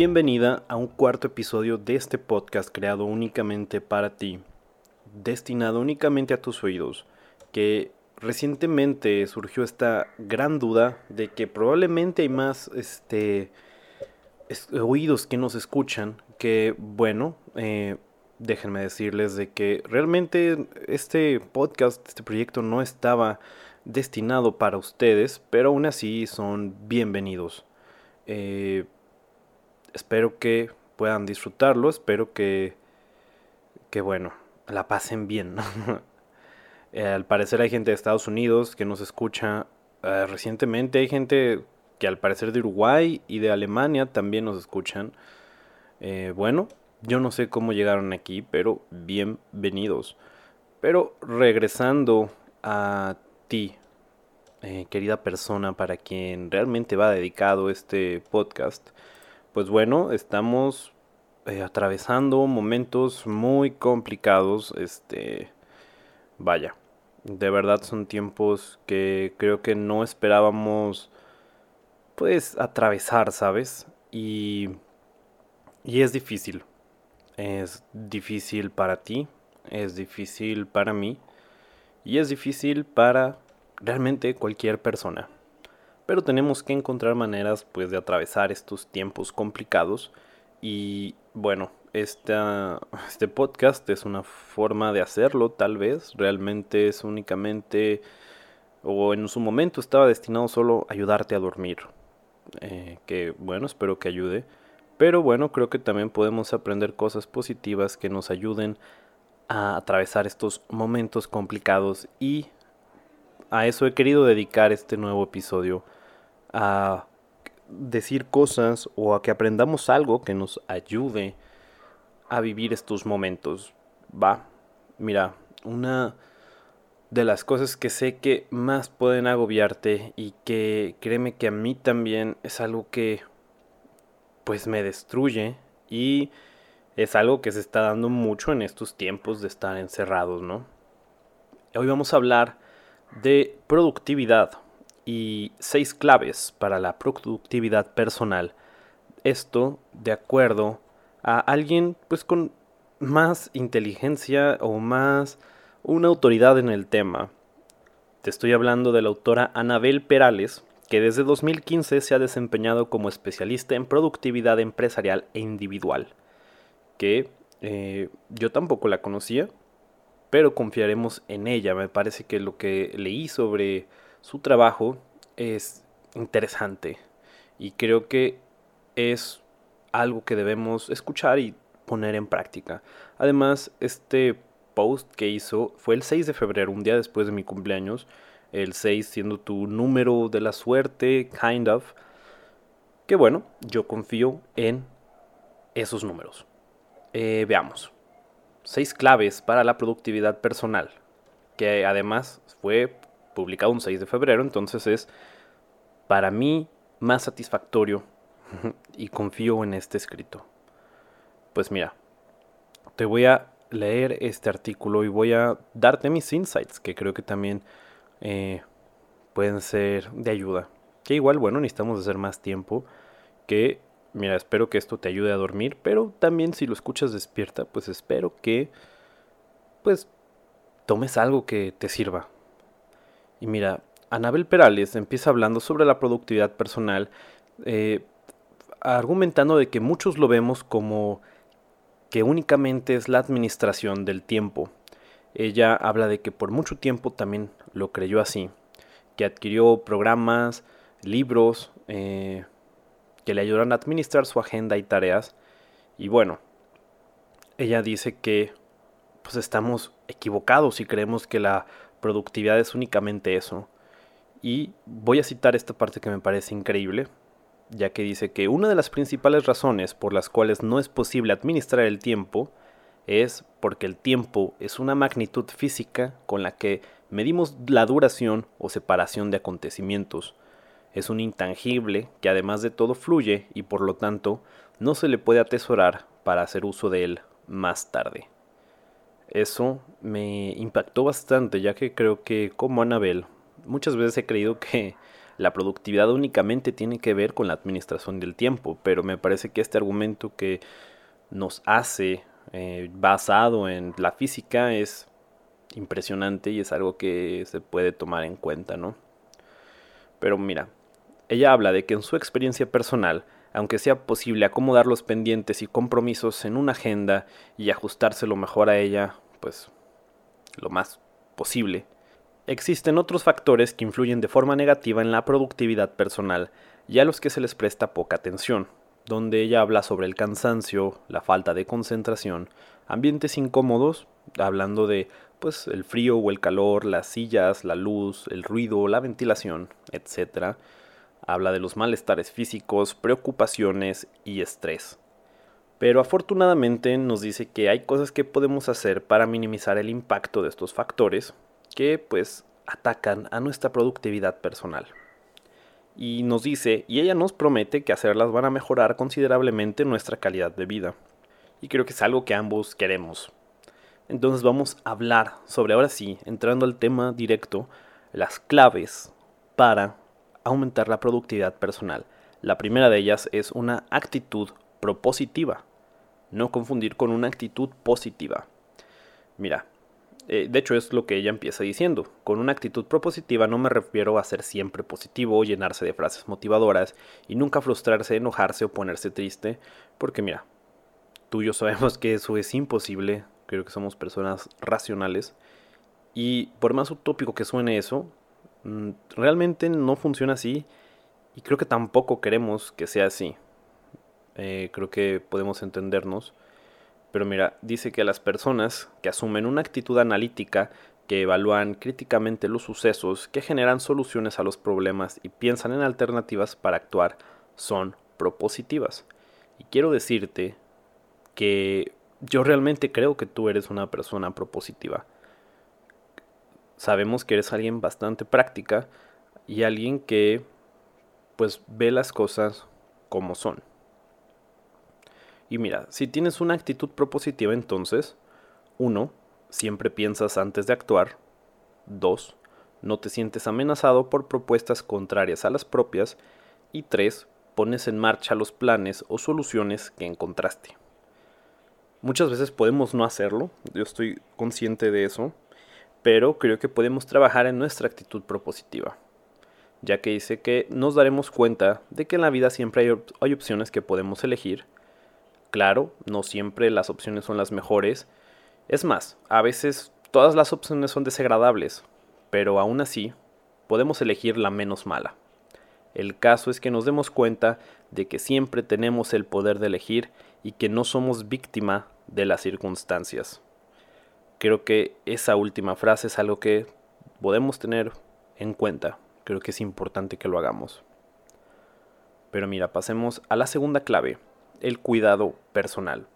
Bienvenida a un cuarto episodio de este podcast creado únicamente para ti, destinado únicamente a tus oídos, que recientemente surgió esta gran duda de que probablemente hay más este, oídos que nos escuchan, que bueno, eh, déjenme decirles de que realmente este podcast, este proyecto no estaba destinado para ustedes, pero aún así son bienvenidos. Eh, espero que puedan disfrutarlo, espero que, que bueno, la pasen bien. Eh, al parecer hay gente de Estados Unidos que nos escucha eh, recientemente, hay gente que al parecer de Uruguay y de Alemania también nos escuchan. bueno, yo no sé cómo llegaron aquí, pero bienvenidos. Pero regresando a ti, eh, querida persona para quien realmente va dedicado este podcast, pues bueno, estamos eh, atravesando momentos muy complicados. Este, vaya, de verdad son tiempos que creo que no esperábamos, pues, atravesar, ¿sabes? Y, y es difícil. Es difícil para ti, es difícil para mí y es difícil para realmente cualquier persona. Pero tenemos que encontrar maneras pues de atravesar estos tiempos complicados. Y bueno, este podcast es una forma de hacerlo tal vez, realmente es únicamente o en su momento estaba destinado solo a ayudarte a dormir, eh, que bueno, espero que ayude. Pero bueno, creo que también podemos aprender cosas positivas que nos ayuden a atravesar estos momentos complicados. Y a eso he querido dedicar este nuevo episodio, a decir cosas o a que aprendamos algo que nos ayude a vivir estos momentos. Va, mira, una de las cosas que sé que más pueden agobiarte y que créeme que a mí también es algo que pues me destruye y es algo que se está dando mucho en estos tiempos de estar encerrados, ¿no? Hoy vamos a hablar de productividad y seis claves para la productividad personal. Esto de acuerdo a alguien pues con más inteligencia o más una autoridad en el tema. Te estoy hablando de la autora Anabel Perales, que desde 2015 se ha desempeñado como especialista en productividad empresarial e individual, que eh, yo tampoco la conocía, pero confiaremos en ella. Me parece que lo que leí sobre su trabajo es interesante y creo que es algo que debemos escuchar y poner en práctica. Además, este post que hizo fue el 6 de febrero, un día después de mi cumpleaños, el 6 siendo tu número de la suerte, kind of. Que bueno, yo confío en esos números. Eh, veamos. Seis claves para la productividad personal, que además fue publicado un 6 de febrero, entonces es para mí más satisfactorio y confío en este escrito. Pues mira, te voy a leer este artículo y voy a darte mis insights, que creo que también eh, pueden ser de ayuda. Que igual, bueno, necesitamos hacer más tiempo. Que, mira, espero que esto te ayude a dormir, pero también si lo escuchas despierta, pues espero que, pues, tomes algo que te sirva. Y mira, Anabel Perales empieza hablando sobre la productividad personal, eh, argumentando de que muchos lo vemos como que únicamente es la administración del tiempo. Ella habla de que por mucho tiempo también lo creyó así, que adquirió programas, libros eh, que le ayudaron a administrar su agenda y tareas. Y bueno, ella dice que pues estamos equivocados si creemos que la productividad es únicamente eso. Y voy a citar esta parte que me parece increíble, ya que dice que una de las principales razones por las cuales no es posible administrar el tiempo es porque el tiempo es una magnitud física con la que medimos la duración o separación de acontecimientos. Es un intangible que además de todo fluye y por lo tanto no se le puede atesorar para hacer uso de él más tarde. Eso me impactó bastante ya que creo que como Anabel muchas veces he creído que la productividad únicamente tiene que ver con la administración del tiempo, pero me parece que este argumento que nos hace eh, basado en la física es impresionante y es algo que se puede tomar en cuenta, ¿no? Pero mira, ella habla de que en su experiencia personal, aunque sea posible acomodar los pendientes y compromisos en una agenda y ajustarse lo mejor a ella, pues lo más posible, existen otros factores que influyen de forma negativa en la productividad personal y a los que se les presta poca atención, donde ella habla sobre el cansancio, la falta de concentración, ambientes incómodos, hablando de pues el frío o el calor, las sillas, la luz, el ruido, la ventilación, etc. Habla de los malestares físicos, preocupaciones y estrés. Pero afortunadamente nos dice que hay cosas que podemos hacer para minimizar el impacto de estos factores que pues atacan a nuestra productividad personal. Y nos dice, y ella nos promete que hacerlas van a mejorar considerablemente nuestra calidad de vida. Y creo que es algo que ambos queremos. Entonces vamos a hablar sobre, ahora sí, entrando al tema directo, las claves para aumentar la productividad personal. La primera de ellas es una actitud propositiva. No confundir con una actitud positiva. Mira, eh, de hecho es lo que ella empieza diciendo. Con una actitud propositiva no me refiero a ser siempre positivo, llenarse de frases motivadoras y nunca frustrarse, enojarse o ponerse triste, porque mira, tú y yo sabemos que eso es imposible, creo que somos personas racionales y por más utópico que suene eso, realmente no funciona así y creo que tampoco queremos que sea así. Eh, creo que podemos entendernos. Pero mira, dice que las personas que asumen una actitud analítica, que evalúan críticamente los sucesos, que generan soluciones a los problemas y piensan en alternativas para actuar, son propositivas. Y quiero decirte que yo realmente creo que tú eres una persona propositiva. Sabemos que eres alguien bastante práctica y alguien que pues ve las cosas como son. Y mira, si tienes una actitud propositiva entonces, uno, siempre piensas antes de actuar. Dos, no te sientes amenazado por propuestas contrarias a las propias. Y tres, pones en marcha los planes o soluciones que encontraste. Muchas veces podemos no hacerlo, yo estoy consciente de eso, pero creo que podemos trabajar en nuestra actitud propositiva, ya que dice que nos daremos cuenta de que en la vida siempre hay, opciones que podemos elegir Claro, no siempre las opciones son las mejores. Es más, a veces todas las opciones son desagradables, pero aún así podemos elegir la menos mala. El caso es que nos demos cuenta de que siempre tenemos el poder de elegir y que no somos víctima de las circunstancias. Creo que esa última frase es algo que podemos tener en cuenta. Creo que es importante que lo hagamos. Pero mira, pasemos a la segunda clave, el cuidado personal.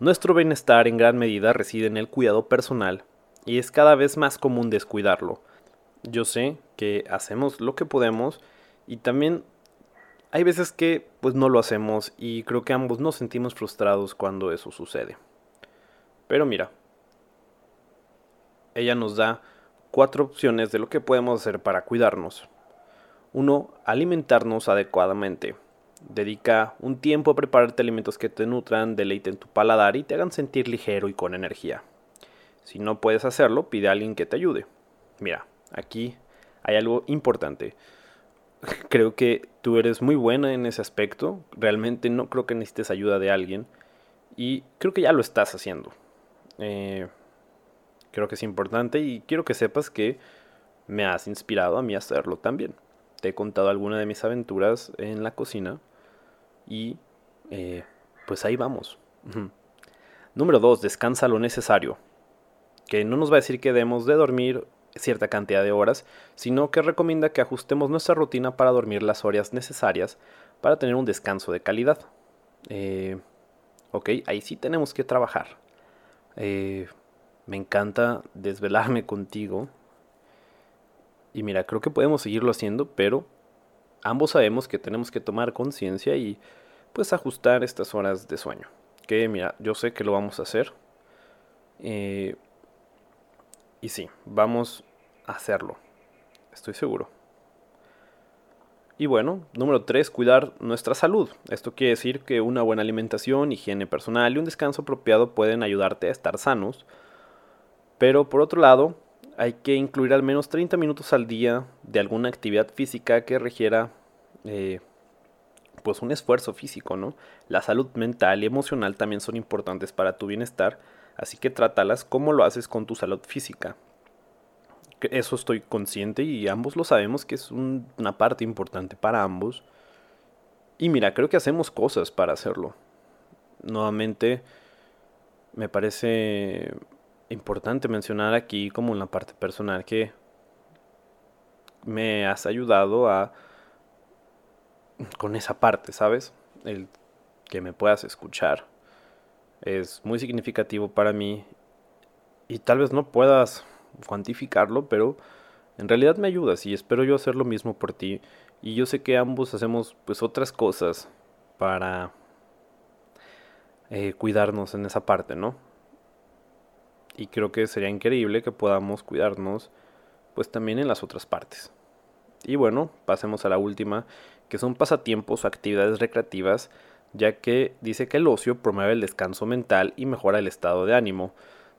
Nuestro bienestar en gran medida reside en el cuidado personal y es cada vez más común descuidarlo. Yo sé que hacemos lo que podemos y también hay veces que pues no lo hacemos y creo que ambos nos sentimos frustrados cuando eso sucede. Pero mira, ella nos da cuatro opciones de lo que podemos hacer para cuidarnos. Uno, alimentarnos adecuadamente. Dedica un tiempo a prepararte alimentos que te nutran, deleiten tu paladar y te hagan sentir ligero y con energía. Si no puedes hacerlo, pide a alguien que te ayude. Mira, aquí hay algo importante. Creo que tú eres muy buena en ese aspecto. Realmente no creo que necesites ayuda de alguien. Y creo que ya lo estás haciendo. Eh, creo que es importante y quiero que sepas que me has inspirado a mí a hacerlo también. Te he contado alguna de mis aventuras en la cocina y eh, pues ahí vamos. Número 2. Descansa lo necesario. Que no nos va a decir que debemos de dormir cierta cantidad de horas, sino que recomienda que ajustemos nuestra rutina para dormir las horas necesarias para tener un descanso de calidad. Eh, ok, ahí sí tenemos que trabajar. Eh, me encanta desvelarme contigo. Y mira, creo que podemos seguirlo haciendo, pero ambos sabemos que tenemos que tomar conciencia y pues ajustar estas horas de sueño. Que mira, yo sé que lo vamos a hacer. Eh, y sí, vamos a hacerlo. Estoy seguro. Y bueno, número 3, cuidar nuestra salud. Esto quiere decir que una buena alimentación, higiene personal y un descanso apropiado pueden ayudarte a estar sanos. Pero por otro lado, hay que incluir al menos 30 minutos al día de alguna actividad física que requiera eh, pues un esfuerzo físico, ¿no? La salud mental y emocional también son importantes para tu bienestar, así que trátalas como lo haces con tu salud física. Eso estoy consciente y ambos lo sabemos que es una parte importante para ambos. Y mira, creo que hacemos cosas para hacerlo. Nuevamente, me parece importante mencionar aquí como en la parte personal que me has ayudado a con esa parte, ¿sabes? El que me puedas escuchar es muy significativo para mí y tal vez no puedas cuantificarlo, pero en realidad me ayudas y espero yo hacer lo mismo por ti y yo sé que ambos hacemos pues otras cosas para eh, cuidarnos en esa parte, ¿no? Y creo que sería increíble que podamos cuidarnos pues también en las otras partes. Y bueno, pasemos a la última, que son pasatiempos o actividades recreativas, ya que dice que el ocio promueve el descanso mental y mejora el estado de ánimo.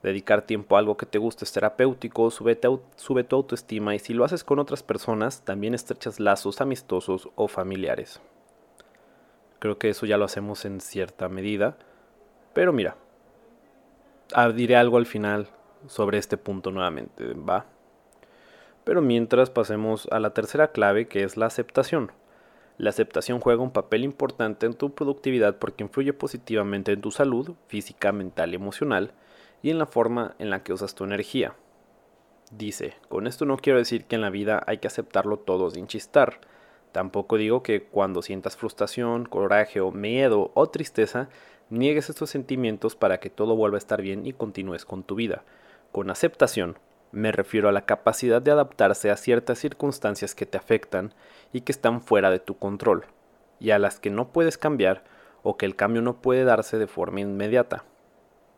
Dedicar tiempo a algo que te guste es terapéutico, sube, sube tu autoestima y si lo haces con otras personas, también estrechas lazos amistosos o familiares. Creo que eso ya lo hacemos en cierta medida. Pero mira, ah, diré algo al final sobre este punto nuevamente, ¿va? Pero mientras pasemos a la tercera clave que es la aceptación. La aceptación juega un papel importante en tu productividad porque influye positivamente en tu salud física, mental y emocional y en la forma en la que usas tu energía. Dice, con esto no quiero decir que en la vida hay que aceptarlo todo sin chistar. Tampoco digo que cuando sientas frustración, coraje o miedo o tristeza, niegues estos sentimientos para que todo vuelva a estar bien y continúes con tu vida. Con aceptación, me refiero a la capacidad de adaptarse a ciertas circunstancias que te afectan y que están fuera de tu control, y a las que no puedes cambiar o que el cambio no puede darse de forma inmediata.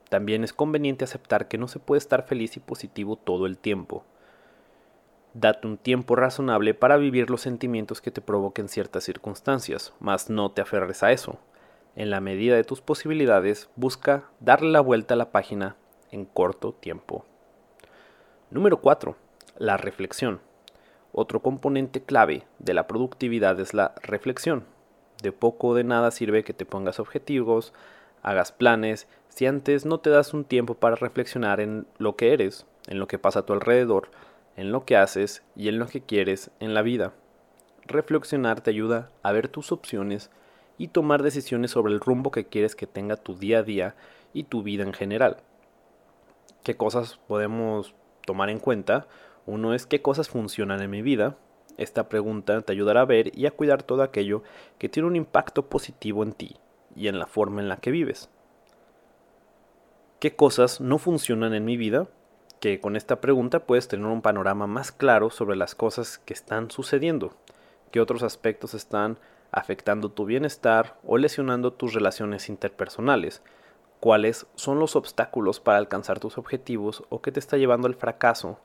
También es conveniente aceptar que no se puede estar feliz y positivo todo el tiempo. Date un tiempo razonable para vivir los sentimientos que te provoquen ciertas circunstancias, mas no te aferres a eso. En la medida de tus posibilidades, busca darle la vuelta a la página en corto tiempo. Número 4. La reflexión. Otro componente clave de la productividad es la reflexión. De poco o de nada sirve que te pongas objetivos, hagas planes, si antes no te das un tiempo para reflexionar en lo que eres, en lo que pasa a tu alrededor, en lo que haces y en lo que quieres en la vida. Reflexionar te ayuda a ver tus opciones y tomar decisiones sobre el rumbo que quieres que tenga tu día a día y tu vida en general. ¿Qué cosas podemos tomar en cuenta. Uno es qué cosas funcionan en mi vida. Esta pregunta te ayudará a ver y a cuidar todo aquello que tiene un impacto positivo en ti y en la forma en la que vives. ¿Qué cosas no funcionan en mi vida? Que con esta pregunta puedes tener un panorama más claro sobre las cosas que están sucediendo. ¿Qué otros aspectos están afectando tu bienestar o lesionando tus relaciones interpersonales? cuáles son los obstáculos para alcanzar tus objetivos o qué te está llevando al fracaso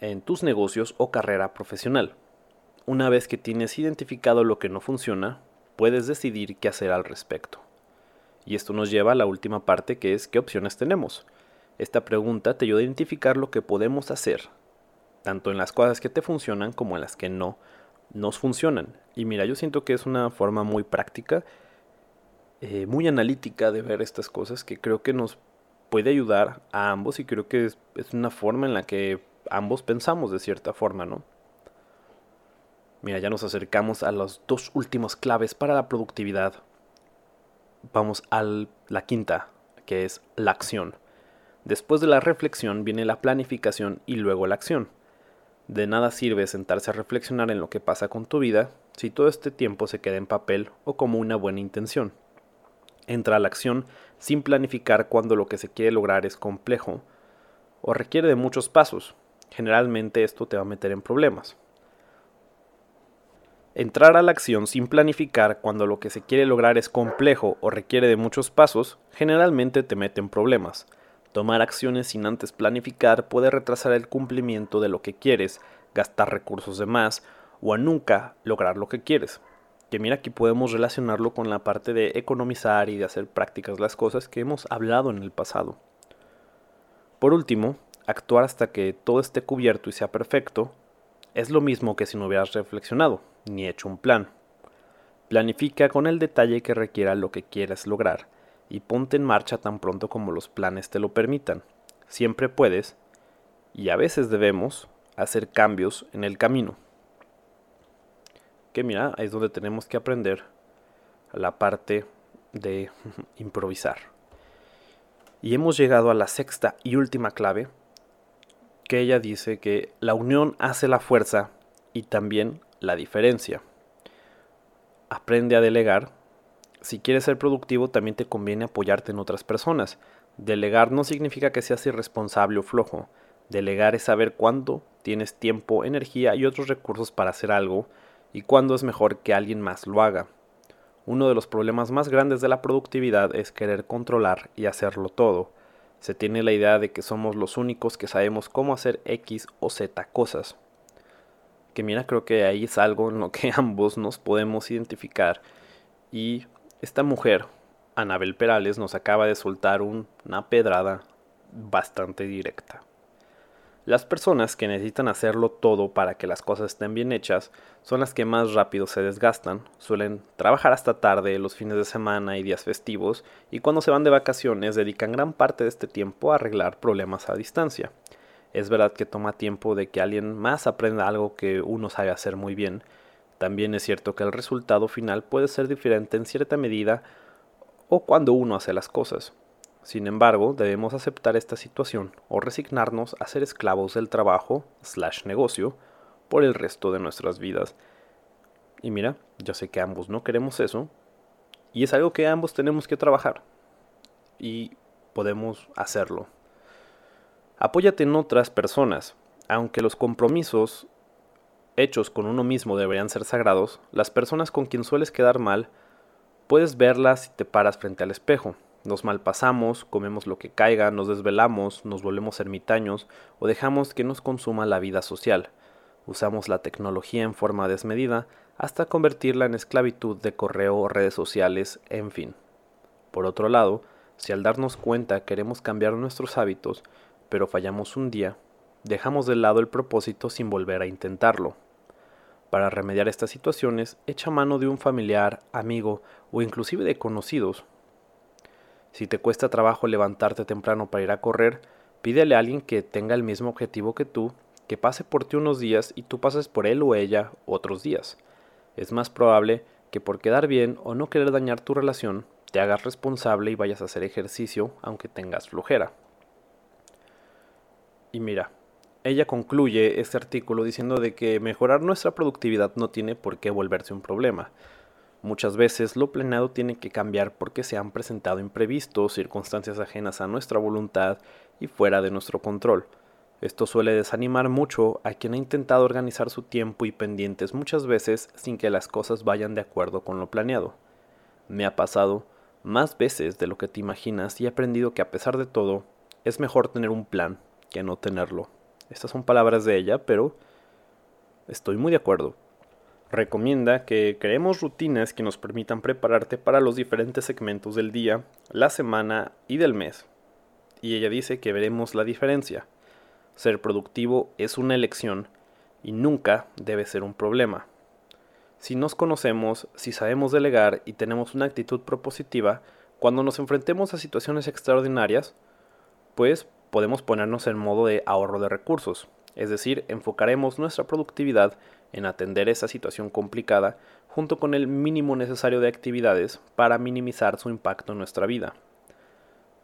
en tus negocios o carrera profesional. Una vez que tienes identificado lo que no funciona, puedes decidir qué hacer al respecto. Y esto nos lleva a la última parte que es qué opciones tenemos. Esta pregunta te ayuda a identificar lo que podemos hacer, tanto en las cosas que te funcionan como en las que no nos funcionan. Y mira, yo siento que es una forma muy práctica eh, muy analítica de ver estas cosas que creo que nos puede ayudar a ambos y creo que es, es una forma en la que ambos pensamos de cierta forma, ¿no? Mira, ya nos acercamos a las dos últimas claves para la productividad. Vamos a la quinta, que es la acción. Después de la reflexión viene la planificación y luego la acción. De nada sirve sentarse a reflexionar en lo que pasa con tu vida si todo este tiempo se queda en papel o como una buena intención entra a la acción sin planificar cuando lo que se quiere lograr es complejo o requiere de muchos pasos. Generalmente esto te va a meter en problemas. Entrar a la acción sin planificar cuando lo que se quiere lograr es complejo o requiere de muchos pasos, generalmente te mete en problemas. Tomar acciones sin antes planificar puede retrasar el cumplimiento de lo que quieres, gastar recursos de más o a nunca lograr lo que quieres. Que mira, aquí podemos relacionarlo con la parte de economizar y de hacer prácticas las cosas que hemos hablado en el pasado. Por último, actuar hasta que todo esté cubierto y sea perfecto es lo mismo que si no hubieras reflexionado ni hecho un plan. Planifica con el detalle que requiera lo que quieras lograr y ponte en marcha tan pronto como los planes te lo permitan. Siempre puedes, y a veces debemos, hacer cambios en el camino. Que mira, ahí es donde tenemos que aprender la parte de improvisar. Y hemos llegado a la sexta y última clave, que ella dice que la unión hace la fuerza y también la diferencia. Aprende a delegar. Si quieres ser productivo, también te conviene apoyarte en otras personas. Delegar no significa que seas irresponsable o flojo. Delegar es saber cuándo tienes tiempo, energía y otros recursos para hacer algo y cuándo es mejor que alguien más lo haga. Uno de los problemas más grandes de la productividad es querer controlar y hacerlo todo. Se tiene la idea de que somos los únicos que sabemos cómo hacer X o Z cosas. Que mira, creo que ahí es algo en lo que ambos nos podemos identificar. Y esta mujer, Anabel Perales, nos acaba de soltar una pedrada bastante directa. Las personas que necesitan hacerlo todo para que las cosas estén bien hechas son las que más rápido se desgastan, suelen trabajar hasta tarde los fines de semana y días festivos y cuando se van de vacaciones dedican gran parte de este tiempo a arreglar problemas a distancia. Es verdad que toma tiempo de que alguien más aprenda algo que uno sabe hacer muy bien. También es cierto que el resultado final puede ser diferente en cierta medida o cuando uno hace las cosas. Sin embargo, debemos aceptar esta situación o resignarnos a ser esclavos del trabajo slash negocio por el resto de nuestras vidas. Y mira, yo sé que ambos no queremos eso, y es algo que ambos tenemos que trabajar. Y podemos hacerlo. Apóyate en otras personas. Aunque los compromisos hechos con uno mismo deberían ser sagrados, las personas con quien sueles quedar mal, puedes verlas si te paras frente al espejo nos malpasamos, comemos lo que caiga, nos desvelamos, nos volvemos ermitaños o dejamos que nos consuma la vida social. Usamos la tecnología en forma desmedida hasta convertirla en esclavitud de correo redes sociales, en fin. Por otro lado, si al darnos cuenta queremos cambiar nuestros hábitos, pero fallamos un día, dejamos de lado el propósito sin volver a intentarlo. Para remediar estas situaciones, echa mano de un familiar, amigo o inclusive de conocidos si te cuesta trabajo levantarte temprano para ir a correr, pídele a alguien que tenga el mismo objetivo que tú, que pase por ti unos días y tú pases por él o ella otros días. Es más probable que por quedar bien o no querer dañar tu relación, te hagas responsable y vayas a hacer ejercicio aunque tengas flojera. Y mira, ella concluye este artículo diciendo de que mejorar nuestra productividad no tiene por qué volverse un problema. Muchas veces lo planeado tiene que cambiar porque se han presentado imprevistos, circunstancias ajenas a nuestra voluntad y fuera de nuestro control. Esto suele desanimar mucho a quien ha intentado organizar su tiempo y pendientes muchas veces sin que las cosas vayan de acuerdo con lo planeado. Me ha pasado más veces de lo que te imaginas y he aprendido que a pesar de todo, es mejor tener un plan que no tenerlo. Estas son palabras de ella, pero estoy muy de acuerdo recomienda que creemos rutinas que nos permitan prepararte para los diferentes segmentos del día, la semana y del mes. Y ella dice que veremos la diferencia. Ser productivo es una elección y nunca debe ser un problema. Si nos conocemos, si sabemos delegar y tenemos una actitud propositiva, cuando nos enfrentemos a situaciones extraordinarias, pues podemos ponernos en modo de ahorro de recursos, es decir, enfocaremos nuestra productividad en atender esa situación complicada junto con el mínimo necesario de actividades para minimizar su impacto en nuestra vida.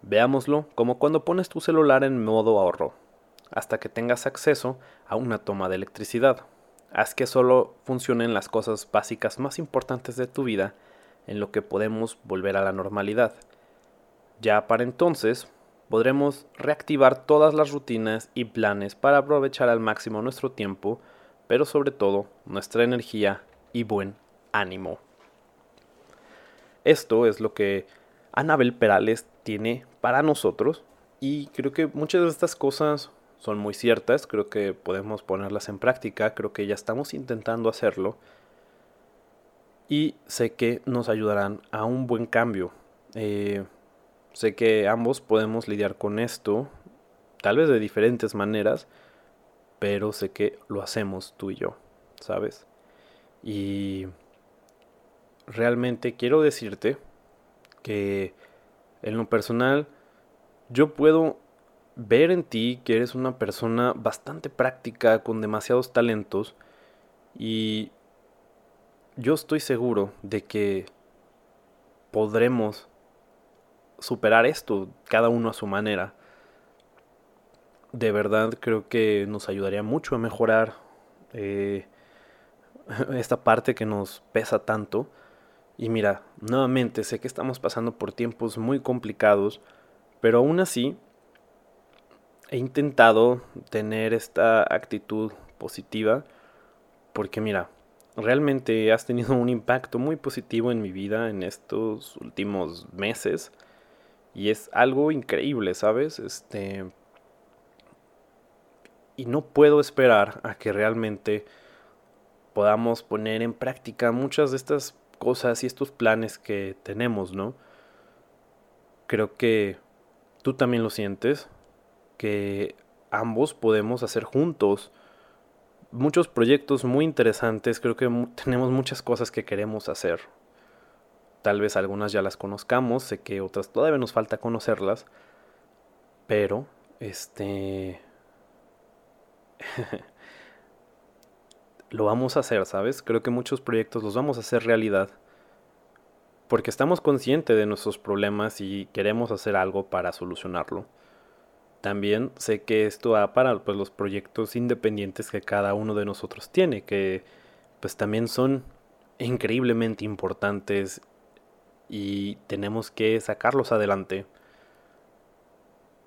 Veámoslo como cuando pones tu celular en modo ahorro, hasta que tengas acceso a una toma de electricidad. Haz que solo funcionen las cosas básicas más importantes de tu vida en lo que podemos volver a la normalidad. Ya para entonces podremos reactivar todas las rutinas y planes para aprovechar al máximo nuestro tiempo pero sobre todo nuestra energía y buen ánimo. Esto es lo que Anabel Perales tiene para nosotros y creo que muchas de estas cosas son muy ciertas, creo que podemos ponerlas en práctica, creo que ya estamos intentando hacerlo y sé que nos ayudarán a un buen cambio. Eh, sé que ambos podemos lidiar con esto, tal vez de diferentes maneras, pero sé que lo hacemos tú y yo, ¿sabes? Y realmente quiero decirte que en lo personal yo puedo ver en ti que eres una persona bastante práctica, con demasiados talentos, y yo estoy seguro de que podremos superar esto, cada uno a su manera. De verdad creo que nos ayudaría mucho a mejorar eh, esta parte que nos pesa tanto. Y mira, nuevamente sé que estamos pasando por tiempos muy complicados, pero aún así he intentado tener esta actitud positiva porque mira, realmente has tenido un impacto muy positivo en mi vida en estos últimos meses y es algo increíble, ¿sabes? Este y no puedo esperar a que realmente podamos poner en práctica muchas de estas cosas y estos planes que tenemos, ¿no? Creo que tú también lo sientes, que ambos podemos hacer juntos muchos proyectos muy interesantes, creo que tenemos muchas cosas que queremos hacer. Tal vez algunas ya las conozcamos, sé que otras todavía nos falta conocerlas, pero este lo vamos a hacer, ¿sabes? Creo que muchos proyectos los vamos a hacer realidad porque estamos conscientes de nuestros problemas y queremos hacer algo para solucionarlo. También sé que esto va para pues, los proyectos independientes que cada uno de nosotros tiene, que pues también son increíblemente importantes y tenemos que sacarlos adelante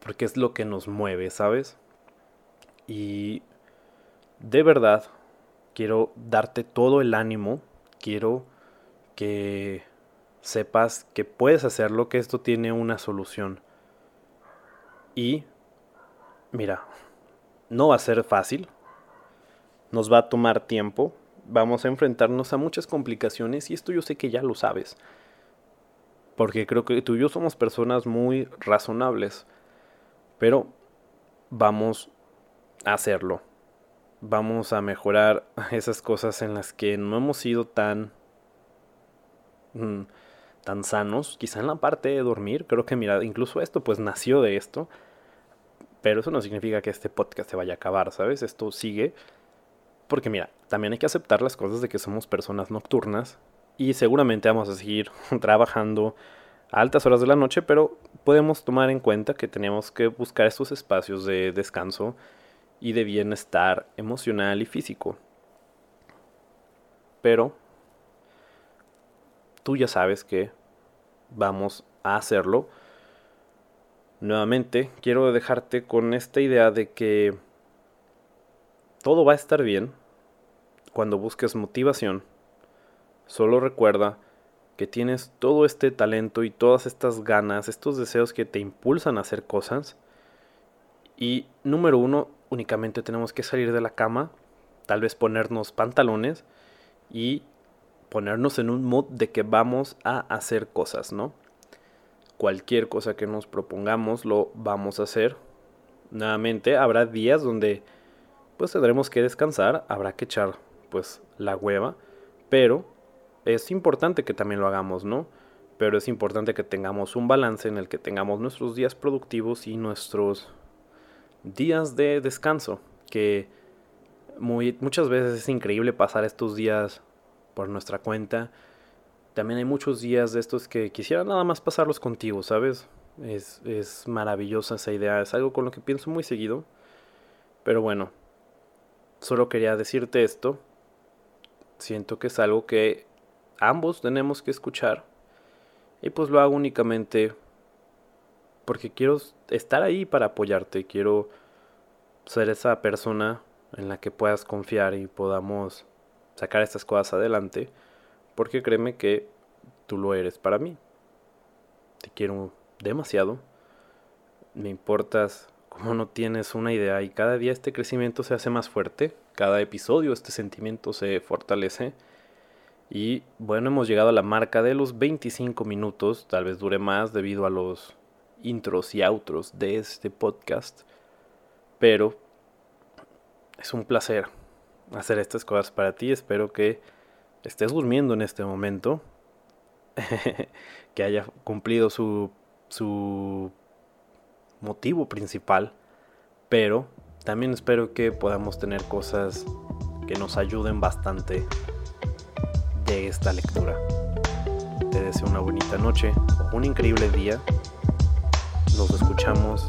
porque es lo que nos mueve, ¿sabes? Y de verdad quiero darte todo el ánimo, quiero que sepas que puedes hacerlo, que esto tiene una solución. Y, mira, no va a ser fácil, nos va a tomar tiempo, vamos a enfrentarnos a muchas complicaciones y esto yo sé que ya lo sabes, porque creo que tú y yo somos personas muy razonables, pero vamos a hacerlo vamos a mejorar esas cosas en las que no hemos sido tan mm, tan sanos, quizá en la parte de dormir, creo que mira, incluso esto pues nació de esto, pero eso no significa que este podcast se vaya a acabar, ¿sabes? Esto sigue porque mira, también hay que aceptar las cosas de que somos personas nocturnas y seguramente vamos a seguir trabajando a altas horas de la noche, pero podemos tomar en cuenta que tenemos que buscar estos espacios de descanso y de bienestar emocional y físico. Pero tú ya sabes que vamos a hacerlo. Nuevamente, quiero dejarte con esta idea de que todo va a estar bien cuando busques motivación. Solo recuerda que tienes todo este talento y todas estas ganas, estos deseos que te impulsan a hacer cosas. Y número uno, únicamente tenemos que salir de la cama, tal vez ponernos pantalones y ponernos en un mood de que vamos a hacer cosas, ¿no? Cualquier cosa que nos propongamos lo vamos a hacer. Nuevamente habrá días donde pues tendremos que descansar, habrá que echar pues la hueva, pero es importante que también lo hagamos, ¿no? Pero es importante que tengamos un balance en el que tengamos nuestros días productivos y nuestros días de descanso, que muy, muchas veces es increíble pasar estos días por nuestra cuenta. También hay muchos días de estos que quisiera nada más pasarlos contigo, ¿sabes? Es, es maravillosa esa idea, es algo con lo que pienso muy seguido. Pero bueno, solo quería decirte esto. Siento que es algo que ambos tenemos que escuchar. Y pues lo hago únicamente porque quiero estar ahí para apoyarte, quiero ser esa persona en la que puedas confiar y podamos sacar estas cosas adelante, porque créeme que tú lo eres para mí. Te quiero demasiado, me importas como no tienes una idea y cada día este crecimiento se hace más fuerte, cada episodio este sentimiento se fortalece y bueno, hemos llegado a la marca de los 25 minutos, tal vez dure más debido a los intros y outros de este podcast, pero es un placer hacer estas cosas para ti, espero que estés durmiendo en este momento, que haya cumplido su, su motivo principal, pero también espero que podamos tener cosas que nos ayuden bastante de esta lectura. Te deseo una bonita noche, un increíble día. Nos escuchamos